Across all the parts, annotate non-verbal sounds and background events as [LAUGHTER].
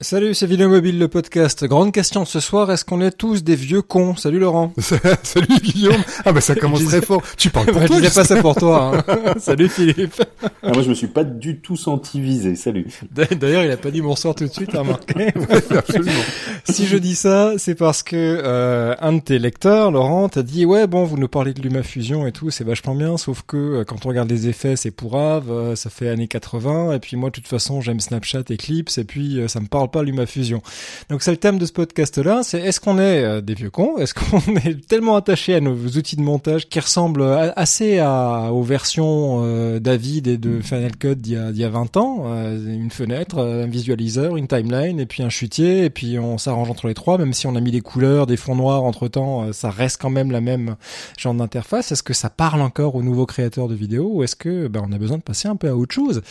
Salut, c'est Vidéo Mobile, le podcast. Grande question ce soir, est-ce qu'on est tous des vieux cons? Salut Laurent. [LAUGHS] Salut Guillaume. Ah bah ça [LAUGHS] commence très fort. Tu parles [LAUGHS] pour bah, toi. Je disais pas ça pour toi. Hein. Salut Philippe. Ah, moi je me suis pas du tout senti visé. Salut. D'ailleurs, il a pas dit bonsoir tout de suite, remarqué. absolument. si je dis ça, c'est parce que euh, un de tes lecteurs, Laurent, t'a dit ouais bon, vous nous parlez de LumaFusion et tout, c'est vachement bien, sauf que euh, quand on regarde les effets, c'est pourrave, euh, ça fait années 80, et puis moi de toute façon j'aime Snapchat, Eclipse, et puis euh, ça me parle pas LumaFusion. Donc c'est le thème de ce podcast-là, c'est est-ce qu'on est euh, des vieux cons Est-ce qu'on [LAUGHS] est tellement attaché à nos outils de montage qui ressemblent assez à, aux versions euh, d'Avid et de Final Cut d'il y a, y a 20 ans euh, Une fenêtre, un visualiseur, une timeline et puis un chutier et puis on s'arrange entre les trois, même si on a mis des couleurs, des fonds noirs entre-temps, ça reste quand même la même genre d'interface. Est-ce que ça parle encore aux nouveaux créateurs de vidéos ou est-ce que ben, on a besoin de passer un peu à autre chose?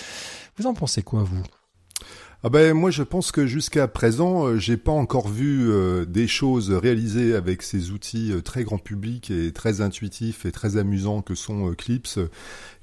Vous en pensez quoi vous? Ah ben moi je pense que jusqu'à présent euh, j'ai pas encore vu euh, des choses réalisées avec ces outils euh, très grand public et très intuitifs et très amusants que sont Clips,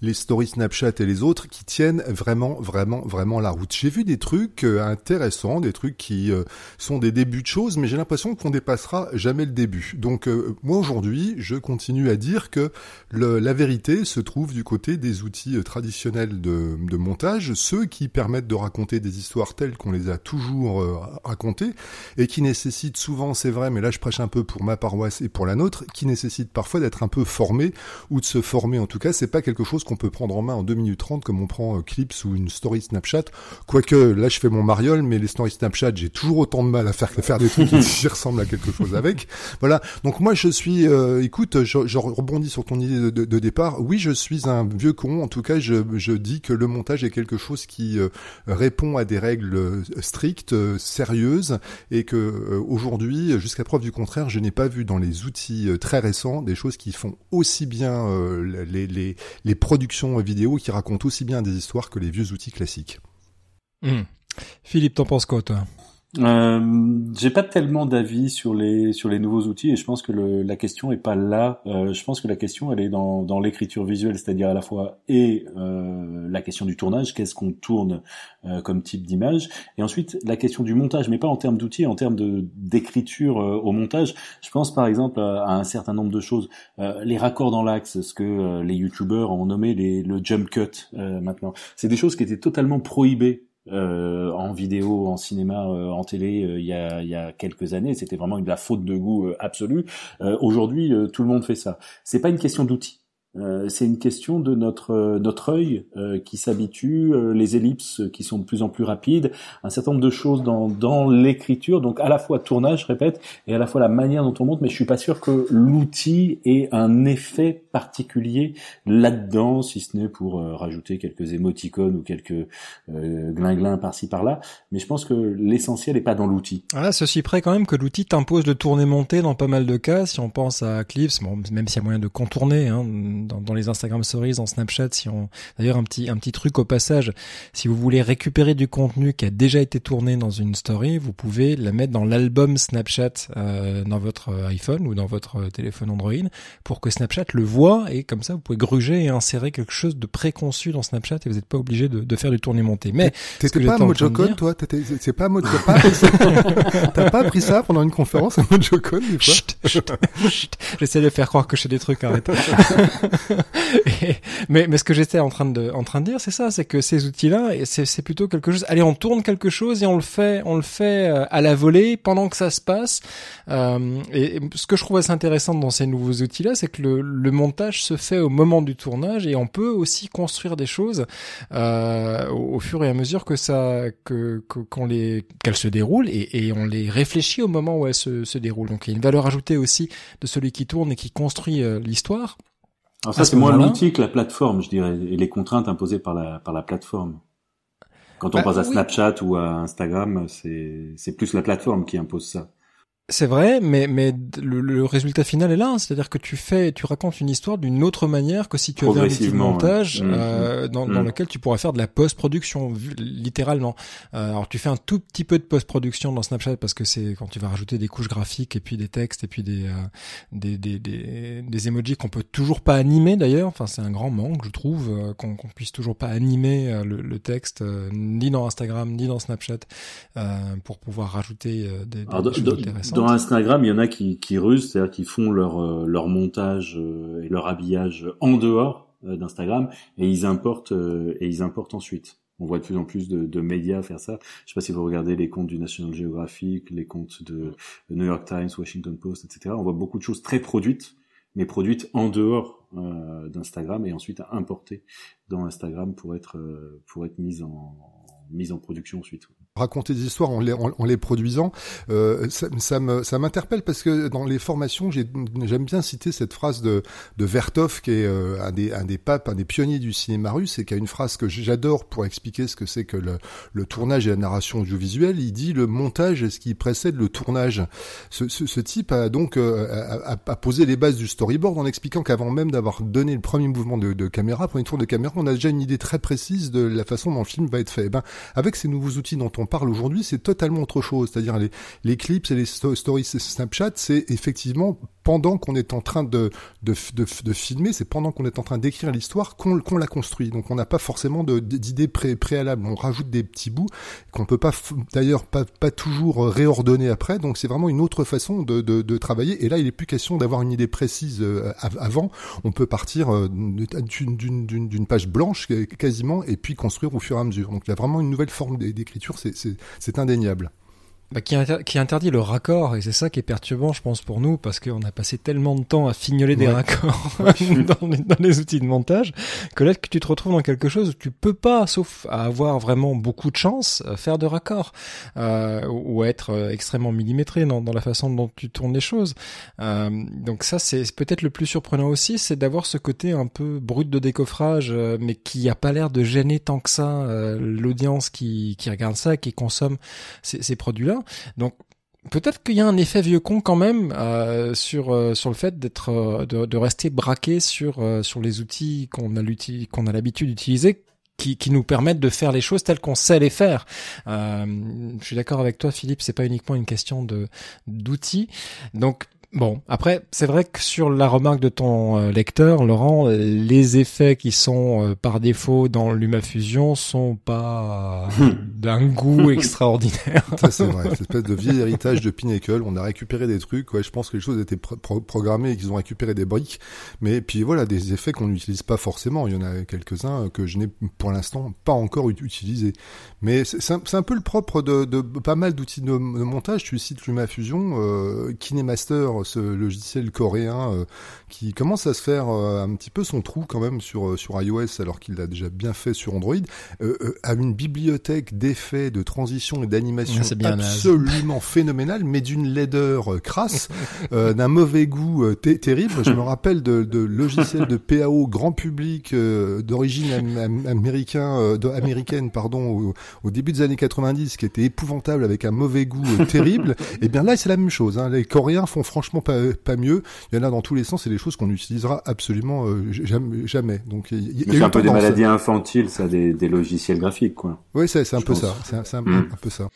les stories Snapchat et les autres qui tiennent vraiment vraiment vraiment la route. J'ai vu des trucs intéressants, des trucs qui sont des débuts de choses, mais j'ai l'impression qu'on dépassera jamais le début. Donc moi aujourd'hui je continue à dire que le, la vérité se trouve du côté des outils traditionnels de, de montage, ceux qui permettent de raconter des histoires telles qu'on les a toujours euh, racontées et qui nécessitent souvent, c'est vrai, mais là je prêche un peu pour ma paroisse et pour la nôtre, qui nécessitent parfois d'être un peu formé ou de se former. En tout cas, c'est pas quelque chose qu'on peut prendre en main en 2 minutes 30 comme on prend euh, Clips ou une story Snapchat. Quoique là je fais mon mariole, mais les stories Snapchat, j'ai toujours autant de mal à faire faire des trucs qui [LAUGHS] ressemblent à quelque chose avec. Voilà. Donc moi je suis, euh, écoute, je, rebondis sur ton idée de, de, de, départ. Oui, je suis un vieux con. En tout cas, je, je dis que le montage est quelque chose qui euh, répond à des règles euh, strictes, euh, sérieuses, et que euh, aujourd'hui, jusqu'à preuve du contraire, je n'ai pas vu dans les outils très récents des choses qui font aussi bien les, productions vidéo, qui racontent aussi bien des histoires que les vieux outils classiques. Mmh. Philippe, t'en penses quoi, toi? Euh, j'ai pas tellement d'avis sur les sur les nouveaux outils et je pense que le, la question est pas là. Euh, je pense que la question elle est dans, dans l'écriture visuelle, c'est-à-dire à la fois et euh, la question du tournage, qu'est-ce qu'on tourne euh, comme type d'image, et ensuite la question du montage, mais pas en termes d'outils, en termes de d'écriture euh, au montage. Je pense par exemple à, un certain nombre de choses, euh, les raccords dans l'axe, ce que les youtubeurs ont nommé les, le jump cut maintenant. C'est des choses qui étaient totalement prohibées euh, en vidéo, en cinéma, euh, en télé euh, il, y a, il y a quelques années. C'était vraiment de la faute de goût absolue. Aujourd'hui, tout le monde fait ça. C'est pas une question d'outils. Euh, c'est une question de notre euh, notre œil euh, qui s'habitue, les ellipses qui sont de plus en plus rapides, un certain nombre de choses dans dans l'écriture, donc à la fois tournage, je répète, et à la fois la manière dont on monte. Mais je suis pas sûr que l'outil ait un effet particulier là-dedans, si ce n'est pour rajouter quelques émoticônes ou quelques glinglins par-ci par-là. Mais je pense que l'essentiel est pas dans l'outil. Ah, ceci près quand même que l'outil t'impose de tourner monter dans pas mal de cas. Si on pense à Clips, bon, même s'il y a moyen de contourner. Hein, dans, les Instagram Stories, en Snapchat. Si on, d'ailleurs un petit un petit truc au passage, si vous voulez récupérer du contenu qui a déjà été tourné dans une story, vous pouvez la mettre dans l'album Snapchat euh, dans votre iPhone ou dans votre téléphone Android pour que Snapchat le voit et comme ça vous pouvez gruger et insérer quelque chose de préconçu dans Snapchat et vous n'êtes pas obligé de, de, faire du tourner monter. Mais t'étais pas Mojocon toi? C'est pas Mojo [LAUGHS] T'as pas appris ça? Pendant une conférence à Mojocon des fois? J'essaie de faire croire que je fais des trucs. Arrête. [LAUGHS] [LAUGHS] mais, mais ce que j'étais en train de, en train de dire, c'est ça, c'est que ces outils-là, c'est plutôt quelque chose. Allez, on tourne quelque chose et on le fait, on le fait euh, à la volée pendant que ça se passe. Euh, et, ce que je trouve assez intéressant dans ces nouveaux outils-là, c'est que le, le, montage se fait au moment du tournage et on peut aussi construire des choses euh, au, fur et à mesure que ça, que qu'on les, qu'elles se déroulent et, et, on les réfléchit au moment où elles se, se déroulent. Donc il y a une valeur ajoutée aussi de celui qui tourne et qui construit euh, l'histoire. Alors ça, c'est moins l'outil que la plateforme, je dirais, et les contraintes imposées par la, par la plateforme. Quand on bah, pense à Snapchat ou à Instagram, c'est, c'est plus la plateforme qui impose ça. C'est vrai, mais mais le, résultat final est là, c'est-à-dire que tu fais, tu racontes une histoire d'une autre manière que si tu avais un outil de montage mmh, euh, mmh. dans, dans mmh. lequel tu pourrais faire de la post-production, littéralement. Euh, alors tu fais un tout petit peu de post-production dans Snapchat parce que c'est quand tu vas rajouter des couches graphiques et puis des textes et puis des euh, des, des, des, des emojis qu'on peut toujours pas animer d'ailleurs. Enfin c'est un grand manque, je trouve, euh, qu'on qu'on puisse toujours pas animer euh, le, le texte ni dans Instagram ni dans Snapchat pour pouvoir rajouter des, des choses intéressantes dans Instagram, il y en a qui, qui rusent, c'est-à-dire qui font leur, euh, leur montage euh, et leur habillage en dehors euh, d'Instagram et ils importent et ils importent ensuite. On voit de plus en plus de, de, médias faire ça. Je sais pas si vous regardez les comptes du National Geographic, les comptes de New York Times, Washington Post, etc. On voit beaucoup de choses très produites, mais produites en dehors euh, d'Instagram et ensuite importées dans Instagram pour être pour être mises en mise en production ensuite raconter des histoires en les, en, les produisant, euh, ça, ça, m'interpelle parce que dans les formations, j'aime bien citer cette phrase de, de Vertov, qui est euh, un, des, un des papes, un des pionniers du cinéma russe, et qui a une phrase que j'adore pour expliquer ce que c'est que le, le, tournage et la narration audiovisuelle. Il dit le montage est ce qui précède le tournage. Ce, ce, ce type a donc euh, a, a, posé les bases du storyboard en expliquant qu'avant même d'avoir donné le premier mouvement de, de caméra, premier tour de caméra, on a déjà une idée très précise de la façon dont le film va être fait. Eh ben, avec ces nouveaux outils dont on parle aujourd'hui, c'est totalement autre chose. C'est-à-dire les, les clips et les stories Snapchat, c'est effectivement pendant qu'on est en train de, de, de, filmer, c'est pendant qu'on est en train d'écrire l'histoire qu'on la construit. Donc on n'a pas forcément d'idées pré, préalables. On rajoute des petits bouts qu'on peut pas, d'ailleurs, pas, toujours réordonner après. Donc c'est vraiment une autre façon de, de, de, travailler. Et là, il est plus question d'avoir une idée précise euh, avant. On peut partir euh, d'une page blanche quasiment et puis construire au fur et à mesure. Donc il y a vraiment une nouvelle forme d'écriture. C'est indéniable. Bah, qui, qui, interdit le raccord et c'est ça qui est perturbant je pense pour nous parce qu'on a passé tellement de temps à fignoler des raccords [LAUGHS] [LAUGHS] dans, les, dans, les, outils de montage que là que tu te retrouves dans quelque chose où tu peux pas sauf à avoir vraiment beaucoup de chance euh, faire de raccords euh, ou être euh, extrêmement millimétré dans, dans, la façon dont tu tournes les choses. Euh, donc ça c'est peut-être le plus surprenant aussi c'est d'avoir ce côté un peu brut de décoffrage euh, mais qui a pas l'air de gêner tant que ça l'audience qui, qui regarde ça qui consomme ces, ces produits là donc peut-être qu'il y a un effet vieux con quand même euh, sur euh, sur le fait d'être euh, de, rester braqué sur sur les outils qu'on a qu'on a l'habitude d'utiliser qui, qui, nous permettent de faire les choses telles qu'on sait les faire. je suis d'accord avec toi, Philippe. C'est pas uniquement une question d'outils. Donc Bon, après, c'est vrai que sur la remarque de ton euh, lecteur, Laurent, les effets qui sont euh, par défaut dans LumaFusion sont pas d'un goût [LAUGHS] extraordinaire. Ça, c'est vrai. Cette espèce de vieil héritage de Pinnacle. On a récupéré des trucs. Ouais, je pense que les choses étaient programmées et qu'ils ont récupéré des briques. Mais puis voilà, des effets qu'on n'utilise pas forcément. Il y en a quelques-uns que je n'ai pour l'instant pas encore utilisés. Mais c'est un, un, peu le propre de, de pas mal d'outils de, montage. Tu cites LumaFusion, euh, KineMaster ce logiciel coréen euh, qui commence à se faire euh, un petit peu son trou quand même sur euh, sur iOS alors qu'il l'a déjà bien fait sur Android, a une bibliothèque d'effets, de transition et d'animation absolument phénoménale, mais d'une laideur crasse, [LAUGHS] d'un mauvais goût terrible. Je me rappelle de, de logiciels de PAO grand public d'origine américain, américaine pardon, au, début des années 90 qui était épouvantable avec un mauvais goût terrible. et eh bien là c'est la même chose. Hein. Les Coréens font franchement pas, pas mieux. Il y en a dans tous les sens et des choses qu'on n'utilisera absolument euh, jamais, Donc, c'est un peu des maladies infantiles, ça, des, des logiciels graphiques, quoi. Oui, c'est un peu ça. C'est un, un, peu ça.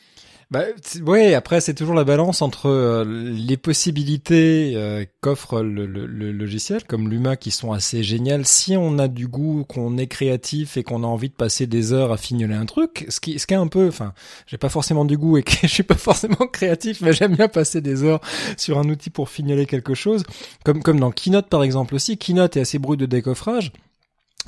Bah, ouais, après c'est toujours la balance entre euh, les possibilités euh, qu'offre le, le, le, logiciel, comme Luma, qui sont assez géniales. Si on a du goût, qu'on est créatif et qu'on a envie de passer des heures à fignoler un truc, ce qui, ce qui est un peu, enfin, j'ai pas forcément du goût et que [LAUGHS] je suis pas forcément créatif, mais j'aime bien passer des heures sur un outil pour fignoler quelque chose, comme comme dans Keynote par exemple aussi. Keynote est assez brut de décoffrage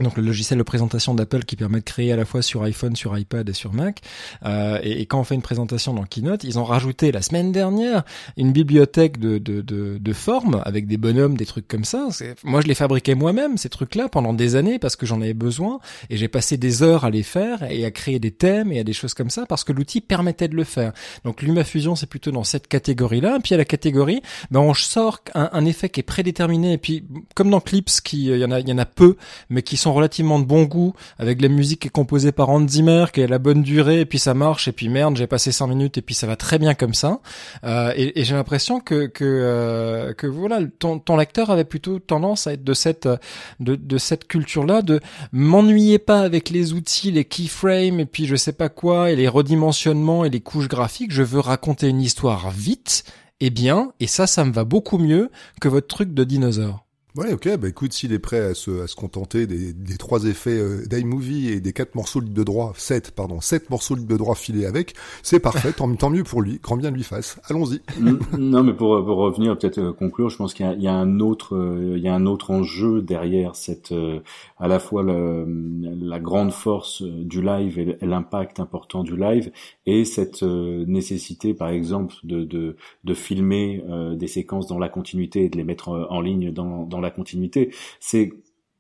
donc le logiciel de présentation d'Apple qui permet de créer à la fois sur iPhone, sur iPad et sur Mac. Euh, et, quand on fait une présentation dans Keynote, ils ont rajouté la semaine dernière une bibliothèque de, de, de, de formes avec des bonhommes, des trucs comme ça. Moi, je les fabriquais moi-même ces trucs-là pendant des années parce que j'en avais besoin et j'ai passé des heures à les faire et à créer des thèmes et à des choses comme ça parce que l'outil permettait de le faire. Donc LumaFusion, c'est plutôt dans cette catégorie-là. Puis à la catégorie, ben on sort un, un effet qui est prédéterminé et puis comme dans Clips, qui il y en a y en a peu, mais qui sont relativement de bon goût, avec la musique qui est composée par Hans Zimmer, qui est la bonne durée, et puis ça marche, et puis merde, j'ai passé 5 minutes, et puis ça va très bien comme ça. Euh, et, j'ai l'impression que que euh, voilà, ton, ton lecteur avait plutôt tendance à être de cette de, de cette culture-là, de m'ennuyez pas avec les outils, les keyframes, et puis je sais pas quoi, et les redimensionnements et les couches graphiques. Je veux raconter une histoire vite et bien, et ça, ça me va beaucoup mieux que votre truc de dinosaure. Ouais, ok. Bah écoute, s'il est prêt à se, à se contenter des, des trois effets euh, d'iMovie et des quatre morceaux de droit, sept, pardon, sept morceaux de droit filés avec, c'est parfait. tant, tant, mieux pour lui. Grand bien lui fasse. Allons-y. non, mais pour, pour revenir peut-être euh, conclure, je pense qu'il y, y, a un autre, euh, il y a un autre enjeu derrière cette, euh, à la fois le, la grande force du live et l'impact important du live et cette nécessité, par exemple, de, de, de filmer des séquences dans la continuité et de les mettre en ligne dans, dans la continuité. C'est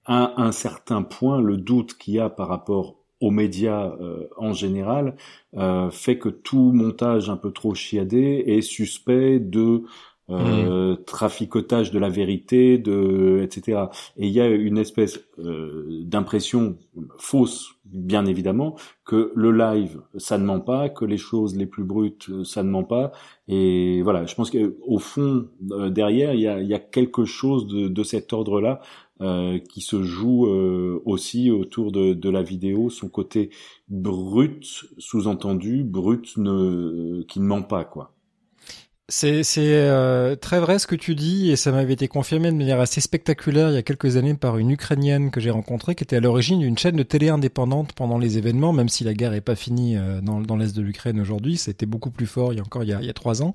à un certain point le doute qu'il y a par rapport aux médias euh, en général euh, fait que tout montage un peu trop chiadé est suspect de euh, mmh. traficotage de la vérité, de etc. Et il y a une espèce euh, d'impression fausse, bien évidemment, que le live ça ne ment pas, que les choses les plus brutes ça ne ment pas. Et voilà, je pense qu'au fond euh, derrière il y a, y a, quelque chose de, de cet ordre-là euh, qui se joue euh, aussi autour de, de, la vidéo, son côté brut, sous-entendu, brut ne, qui ne ment pas quoi. C'est euh, très vrai ce que tu dis et ça m'avait été confirmé de manière assez spectaculaire il y a quelques années par une Ukrainienne que j'ai rencontrée qui était à l'origine d'une chaîne de télé indépendante pendant les événements, même si la guerre est pas finie euh, dans, dans l'est de l'Ukraine aujourd'hui, c'était beaucoup plus fort il y a encore il y a, trois ans.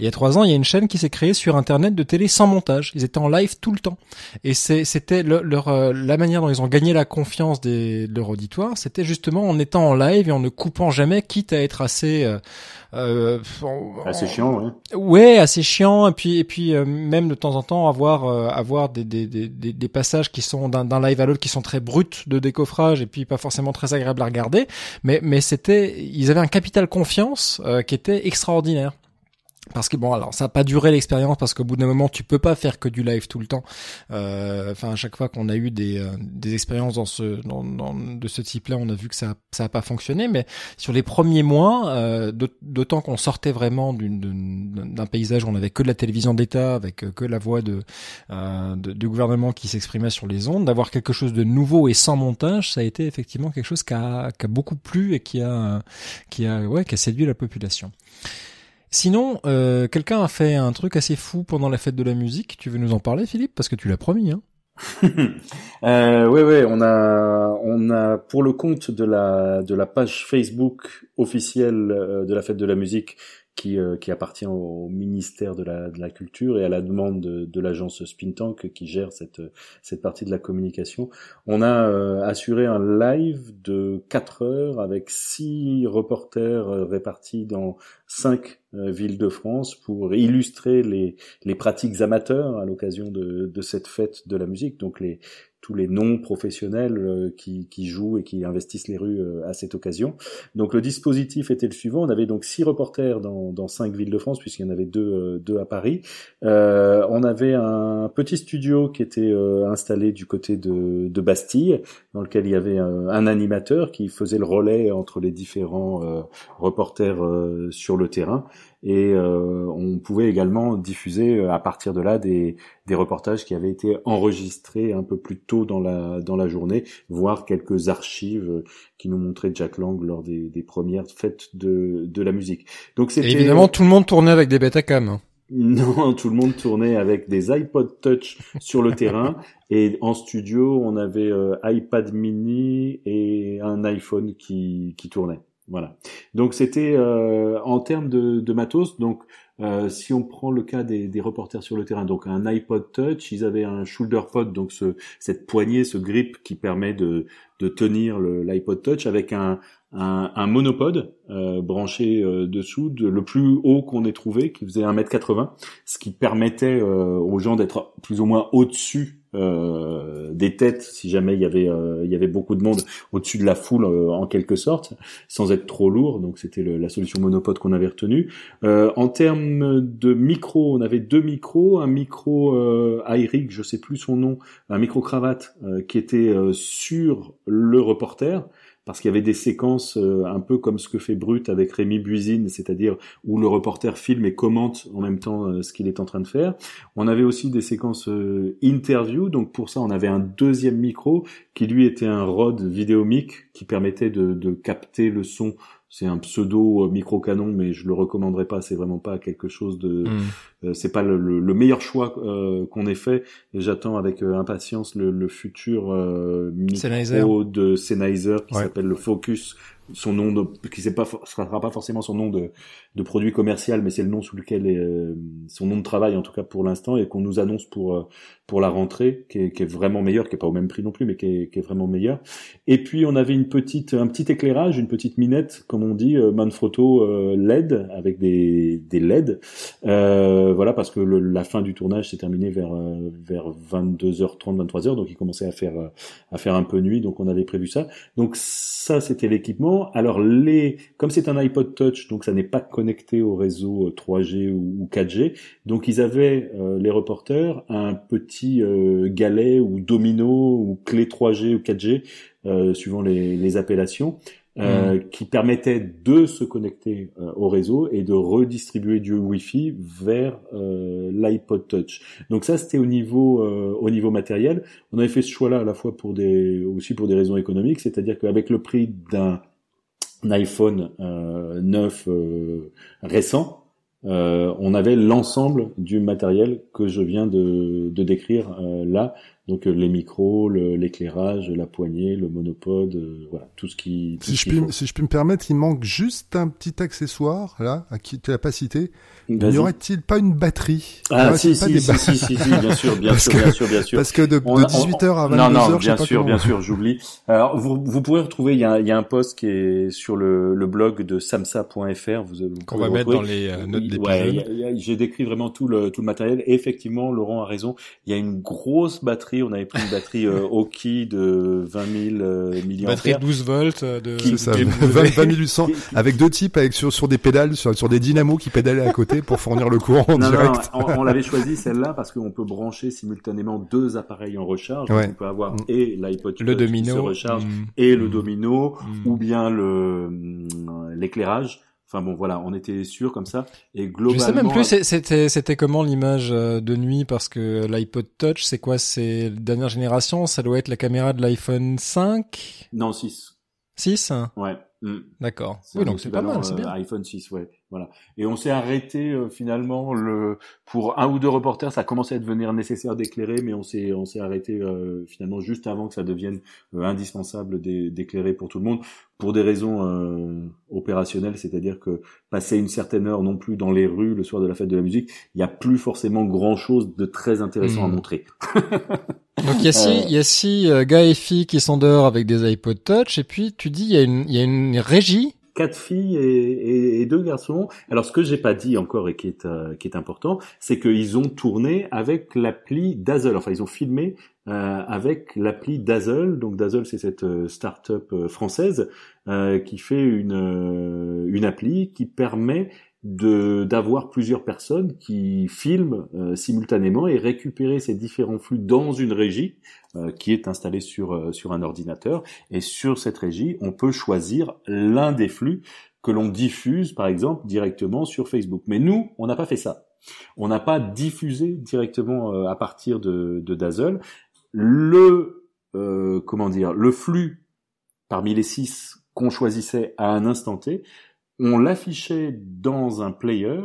Il y a trois ans, il y a une chaîne qui s'est créée sur internet de télé sans montage. Ils étaient en live tout le temps et c'était leur euh, la manière dont ils ont gagné la confiance des, de leur auditoire, c'était justement en étant en live et en ne coupant jamais, quitte à être assez euh, euh, assez chiant. Ouais, assez chiant. Et puis, et puis euh, même de temps en temps avoir euh, avoir des, des, des, des, passages qui sont d'un live à l'autre qui sont très bruts de décoffrage et puis pas forcément très agréables à regarder. Mais mais c'était, ils avaient un capital confiance euh, qui était extraordinaire parce que bon alors ça n'a pas duré l'expérience parce qu'au bout d'un moment tu peux pas faire que du live tout le temps. Euh, enfin à chaque fois qu'on a eu des, euh, des expériences dans ce dans, dans, de ce type là on a vu que ça ça a pas fonctionné. Mais sur les premiers mois euh, d'autant qu'on sortait vraiment d'un paysage où on avait que de la télévision d'État avec euh, que la voix de, euh, de du gouvernement qui s'exprimait sur les ondes d'avoir quelque chose de nouveau et sans montage ça a été effectivement quelque chose qui a, qui a beaucoup plu et qui a qui a ouais qui a séduit la population Sinon, euh, quelqu'un a fait un truc assez fou pendant la fête de la musique. Tu veux nous en parler, Philippe? Parce que tu l'as promis, hein [LAUGHS] euh, oui, oui, on a, on a pour le compte de la de la page Facebook officielle euh, de la fête de la musique qui, euh, qui appartient au ministère de la, de la Culture et à la demande de, de l'agence Spintank qui gère cette, cette partie de la communication. On a euh, assuré un live de 4 heures avec six reporters euh, répartis dans cinq villes de France pour illustrer les, les pratiques amateurs à l'occasion de, de cette fête de la musique, donc les, tous les non professionnels euh, qui, qui, jouent et qui investissent les rues euh, à cette occasion. Donc le dispositif était le suivant. On avait donc six reporters dans, dans cinq villes de France, puisqu'il y en avait deux, euh, deux à Paris. Euh, on avait un petit studio qui était installé du côté de, de, Bastille, dans lequel il y avait un, un, animateur qui faisait le relais entre les différents reporters sur le terrain et euh, on pouvait également diffuser euh, à partir de là des, des reportages qui avaient été enregistrés un peu plus tôt dans la dans la journée, voire quelques archives euh, qui nous montraient Jack Lang lors des, des premières fêtes de de la musique. Donc c'était évidemment tout le monde tournait avec des Betacam. Hein. [LAUGHS] Non, tout le monde tournait avec des iPod Touch sur le terrain [LAUGHS] et en studio on avait iPad Mini et un iPhone qui qui tournait. Voilà. Donc c'était euh, en termes de, matos. Donc euh, si on prend le cas des, des, reporters sur le terrain, donc un iPod Touch, ils avaient un shoulder pod, donc ce, cette poignée, ce grip qui permet de, de tenir l'iPod Touch avec un, un, un monopode euh, branché euh, dessous, de, le plus haut qu'on ait trouvé, qui faisait 1m80, ce qui permettait euh, aux gens d'être plus ou moins au-dessus euh, des têtes si jamais il y avait euh, il y avait beaucoup de monde au-dessus de la foule euh, en quelque sorte sans être trop lourd. Donc c'était la solution monopode qu'on avait retenue. En termes de micro, on avait deux micros, un micro euh, iRig, je sais plus son nom, un micro cravate euh, qui était euh, sur le reporter parce qu'il y avait des séquences euh, un peu comme ce que fait Brut avec Rémi Buisine, c'est-à-dire où le reporter filme et commente en même temps euh, ce qu'il est en train de faire. On avait aussi des séquences euh, interview, donc pour ça on avait un deuxième micro qui lui était un Rode vidéomic qui permettait de, de capter le son c'est un pseudo euh, micro canon, mais je le recommanderais pas. C'est vraiment pas quelque chose de. Hmm. Euh, c'est pas le, le, meilleur choix euh, qu'on ait fait. Et j'attends avec impatience le, le futur micro de Sennheiser qui s'appelle le Focus son nom de, qui pas sera pas forcément son nom de, de produit commercial mais c'est le nom sous lequel est euh, son nom de travail en tout cas pour l'instant et qu'on nous annonce pour euh, pour la rentrée qui est, qui est, vraiment meilleur qui est pas au même prix non plus mais qui est, qui est vraiment meilleur. Et puis on avait une petite un petit éclairage une petite minette comme on dit euh, Manfrotto euh, LED avec des des LED. Voilà parce que la fin du tournage s'est terminée vers vers 22h30 23h donc il commençait à faire à faire un peu nuit donc on avait prévu ça. Donc ça c'était l'équipement alors les, comme c'est un iPod Touch, donc ça n'est pas connecté au réseau 3G euh, ou 4G, donc ils avaient euh, les reporters un petit euh, galet ou domino ou clé 3G ou 4G suivant les, appellations. Hmm. qui permettait de se connecter au réseau et de redistribuer du Wi-Fi vers l'iPod Touch. Donc ça c'était au niveau au niveau matériel. On avait fait ce choix-là à la fois pour des aussi pour des raisons économiques, c'est-à-dire qu'avec le prix d'un un iPhone euh, 9 euh, récent, euh, on avait l'ensemble du matériel que je viens de, de décrire euh, là, donc euh, les micros, l'éclairage, la poignée, le monopode, euh, voilà, tout ce qui. si, je puis, si je puis me permettre, il manque juste un petit accessoire là, à qui tu l'as pas cité. N'y aurait-il pas une batterie? Ah si si, si, si, si, bien sûr, bien sûr, bien sûr, bien sûr. Parce que de, 18h à 22h, non, non, bien sûr, bien sûr, j'oublie. Alors vous, vous pourrez retrouver, il y a, il y a un post qui est sur le, le blog de samsa.fr. Vous, vous qu'on va mettre dans les euh, notes d'épisode. Ouais, j'ai décrit vraiment tout le tout le matériel. Et effectivement, Laurent a raison. Il y a une grosse batterie on avait pris une batterie euh, [LAUGHS] Oki de 20 000 euh, millions. Batterie 12 volts euh, de. Qui, ça, 20, 800 avec deux types avec sur, sur des pédales, sur, sur des dynamos qui pédalaient à côté pour fournir le courant en direct. Non, on, l'avait choisi celle-là parce qu'on peut brancher simultanément deux appareils en recharge. On peut avoir mm. et l'iPod le domino, qui se recharge mm. et le domino mm. ou bien le l'éclairage. Enfin bon, voilà, on était sûr comme ça. Et globalement, je sais même plus c'était c'était comment l'image euh, de nuit parce que l'iPod Touch, c'est quoi? C'est dernière génération, ça doit être la caméra de l'iPhone 5 Non, 6. 6 Ouais. Mm. D'accord. Oui, donc c'est pas mal, c'est bien. Euh, iPhone 6, ouais. Voilà. Et on s'est arrêté euh, finalement le pour un ou deux reporters, ça commençait à devenir nécessaire d'éclairer, mais on s'est on s'est arrêté euh, finalement juste avant que ça devienne indispensable d'éclairer pour tout le monde pour des raisons opérationnelles, c'est-à-dire que passer une certaine heure non plus dans les rues le soir de la fête de la musique, il n'y a plus forcément grand chose de très intéressant à mm. montrer. [LAUGHS] Donc il y a six, il y a six gars et filles qui sont dehors avec des iPod Touch, et puis tu dis il y a une, il y a une régie quatre filles et, et, deux garçons. Alors ce que j'ai pas dit encore et qui est euh, qui est important, c'est qu'ils ont tourné avec l'appli Dazzle. Enfin, ils ont filmé euh, avec l'appli Dazzle. Donc Dazzle, c'est cette euh, start-up française qui fait une une appli qui permet de d'avoir plusieurs personnes qui filment euh, simultanément et récupérer ces différents flux dans une régie euh, qui est installée sur euh, sur un ordinateur. Et sur cette régie on peut choisir l'un des flux que l'on diffuse par exemple directement sur Facebook. Mais nous on n'a pas fait ça. On n'a pas diffusé directement à partir de, de Dazzle. Le comment dire le flux parmi les six qu'on choisissait à un instant T on l'affichait dans un player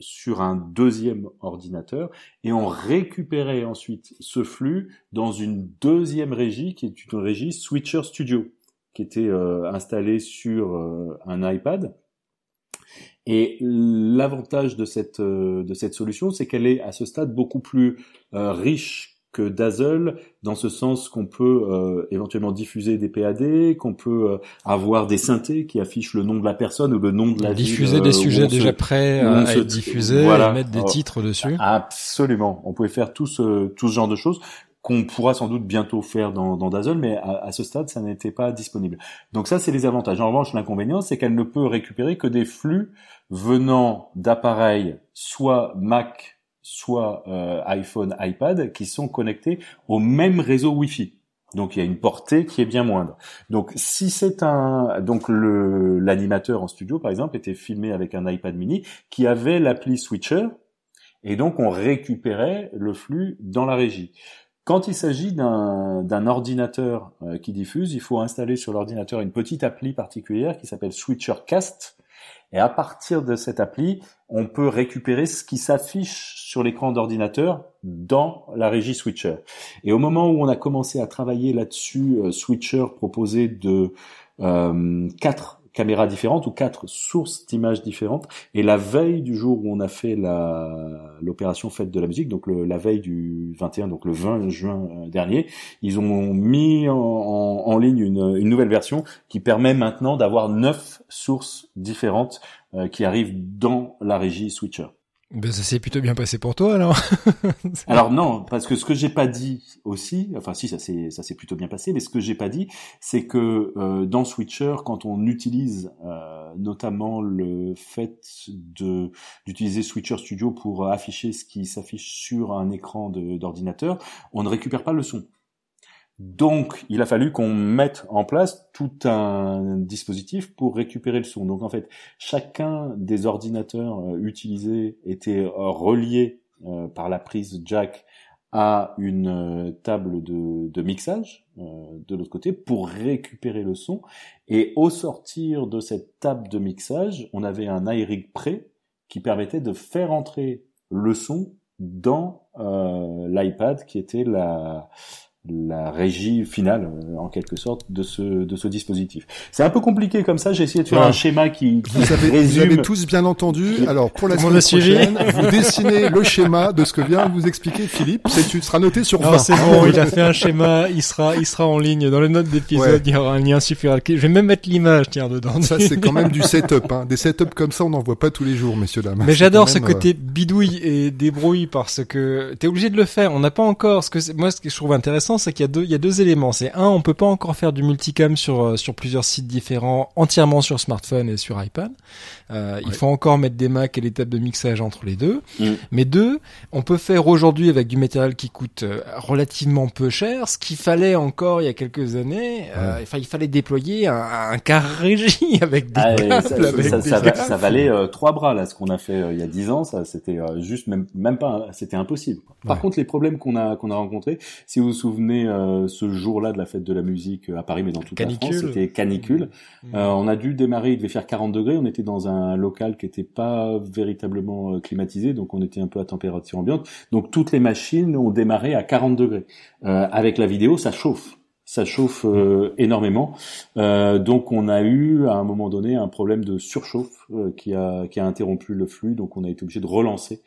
sur un deuxième ordinateur et on récupérait ensuite ce flux dans une deuxième régie qui est une régie Switcher Studio qui était euh, installée sur euh, un iPad. Et l'avantage de cette euh, de cette solution, c'est qu'elle est à ce stade beaucoup plus riche que Dazzle, dans ce sens qu'on peut euh, éventuellement diffuser des PAD, qu'on peut euh, avoir des synthés qui affichent le nom de la personne ou le nom de la diffuser des euh, sujets déjà prêts à être diffusés, et mettre des oh, titres dessus. Absolument, on pouvait faire tout ce tout ce genre de choses qu'on pourra sans doute bientôt faire dans, dans Dazzle, mais à, à ce stade, ça n'était pas disponible. Donc ça, c'est les avantages. En revanche, l'inconvénient, c'est qu'elle ne peut récupérer que des flux venant d'appareils soit Mac, soit euh, iPhone, iPad, qui sont connectés au même réseau Wi-Fi. Donc il y a une portée qui est bien moindre. Donc si c'est un donc le l'animateur en studio par exemple était filmé avec un iPad mini qui avait l'appli Switcher et donc on récupérait le flux dans la régie. Quand il s'agit d'un ordinateur euh, qui diffuse, il faut installer sur l'ordinateur une petite appli particulière qui s'appelle Switcher Cast. Et à partir de cette appli, on peut récupérer ce qui s'affiche sur l'écran d'ordinateur dans la régie Switcher. Et au moment où on a commencé à travailler là-dessus, euh, Switcher proposait de euh, quatre caméras différentes ou quatre sources d'images différentes. Et la veille du jour où on a fait l'opération Fête de la musique, donc la veille du 21, donc le 20 juin euh, dernier, ils ont mis en, ligne une, une, nouvelle version qui permet maintenant d'avoir neuf sources différentes euh, qui arrivent dans la régie Switcher. Ben ça s'est plutôt bien passé pour toi alors. [LAUGHS] alors non, parce que ce que j'ai pas dit aussi, enfin si ça s'est ça s'est plutôt bien passé, mais ce que j'ai pas dit, c'est que euh, dans Switcher, quand on utilise euh, notamment le fait de d'utiliser Switcher Studio pour afficher ce qui s'affiche sur un écran d'ordinateur, on ne récupère pas le son. Donc, il a fallu qu'on mette en place tout un dispositif pour récupérer le son. Donc, en fait, chacun des ordinateurs euh, utilisés était euh, relié euh, par la prise jack à une table de, mixage de l'autre côté pour récupérer le son. Et au sortir de cette table de mixage, on avait un iRig prêt qui permettait de faire entrer le son dans l'iPad qui était la la régie finale euh, en quelque sorte de ce de ce dispositif. C'est un peu compliqué comme ça. J'ai essayé de faire un schéma qui, qui vous, avez, résume... vous avez tous bien entendu. Alors pour la semaine prochaine, vous dessinez le schéma de ce que vient de vous expliquer Philippe. C'est sera noté sur 20. c'est bon. il a fait un schéma. Il sera il sera en ligne dans les notes d'épisode. Il y aura un lien super. Je vais même mettre l'image tiens dedans. Ça c'est quand même du setup. Hein. Des setups comme ça on n'en voit pas tous les jours, messieurs dames. Mais j'adore ce côté euh, bidouille et débrouille parce que t'es obligé de le faire. On n'a pas encore ce que moi ce que je trouve intéressant c'est qu'il y a deux, il y a deux éléments. C'est un, on peut pas encore faire du multicam sur euh, sur plusieurs sites différents, entièrement sur smartphone et sur iPad. Euh, Il faut encore mettre des Mac et les tables de mixage entre les deux. Mm. Mais deux, on peut faire aujourd'hui avec du matériel qui coûte euh, relativement peu cher, ce qu'il fallait encore il y a quelques années. Euh, enfin, il fallait déployer un, un car [LAUGHS] régie avec des ah, ça, ça, ça, valait trois bras là, ce qu'on a fait il y a dix ans. Ça, c'était juste même même pas, c'était impossible. Par contre, les problèmes qu'on a qu'on a rencontrés, si vous vous souvenez euh, ce jour-là de la fête de la musique à Paris, mais dans toute la France, c'était canicule. Mmh. Euh, on a dû démarrer, il devait faire 40 degrés. On était dans un local qui était pas véritablement euh, climatisé, donc on était un peu à température ambiante. Donc toutes les machines ont démarré à 40 degrés. avec la vidéo, ça chauffe ça chauffe énormément. Euh, donc on a eu à un moment donné un problème de surchauffe qui a qui a interrompu le flux. Donc on a été obligé de relancer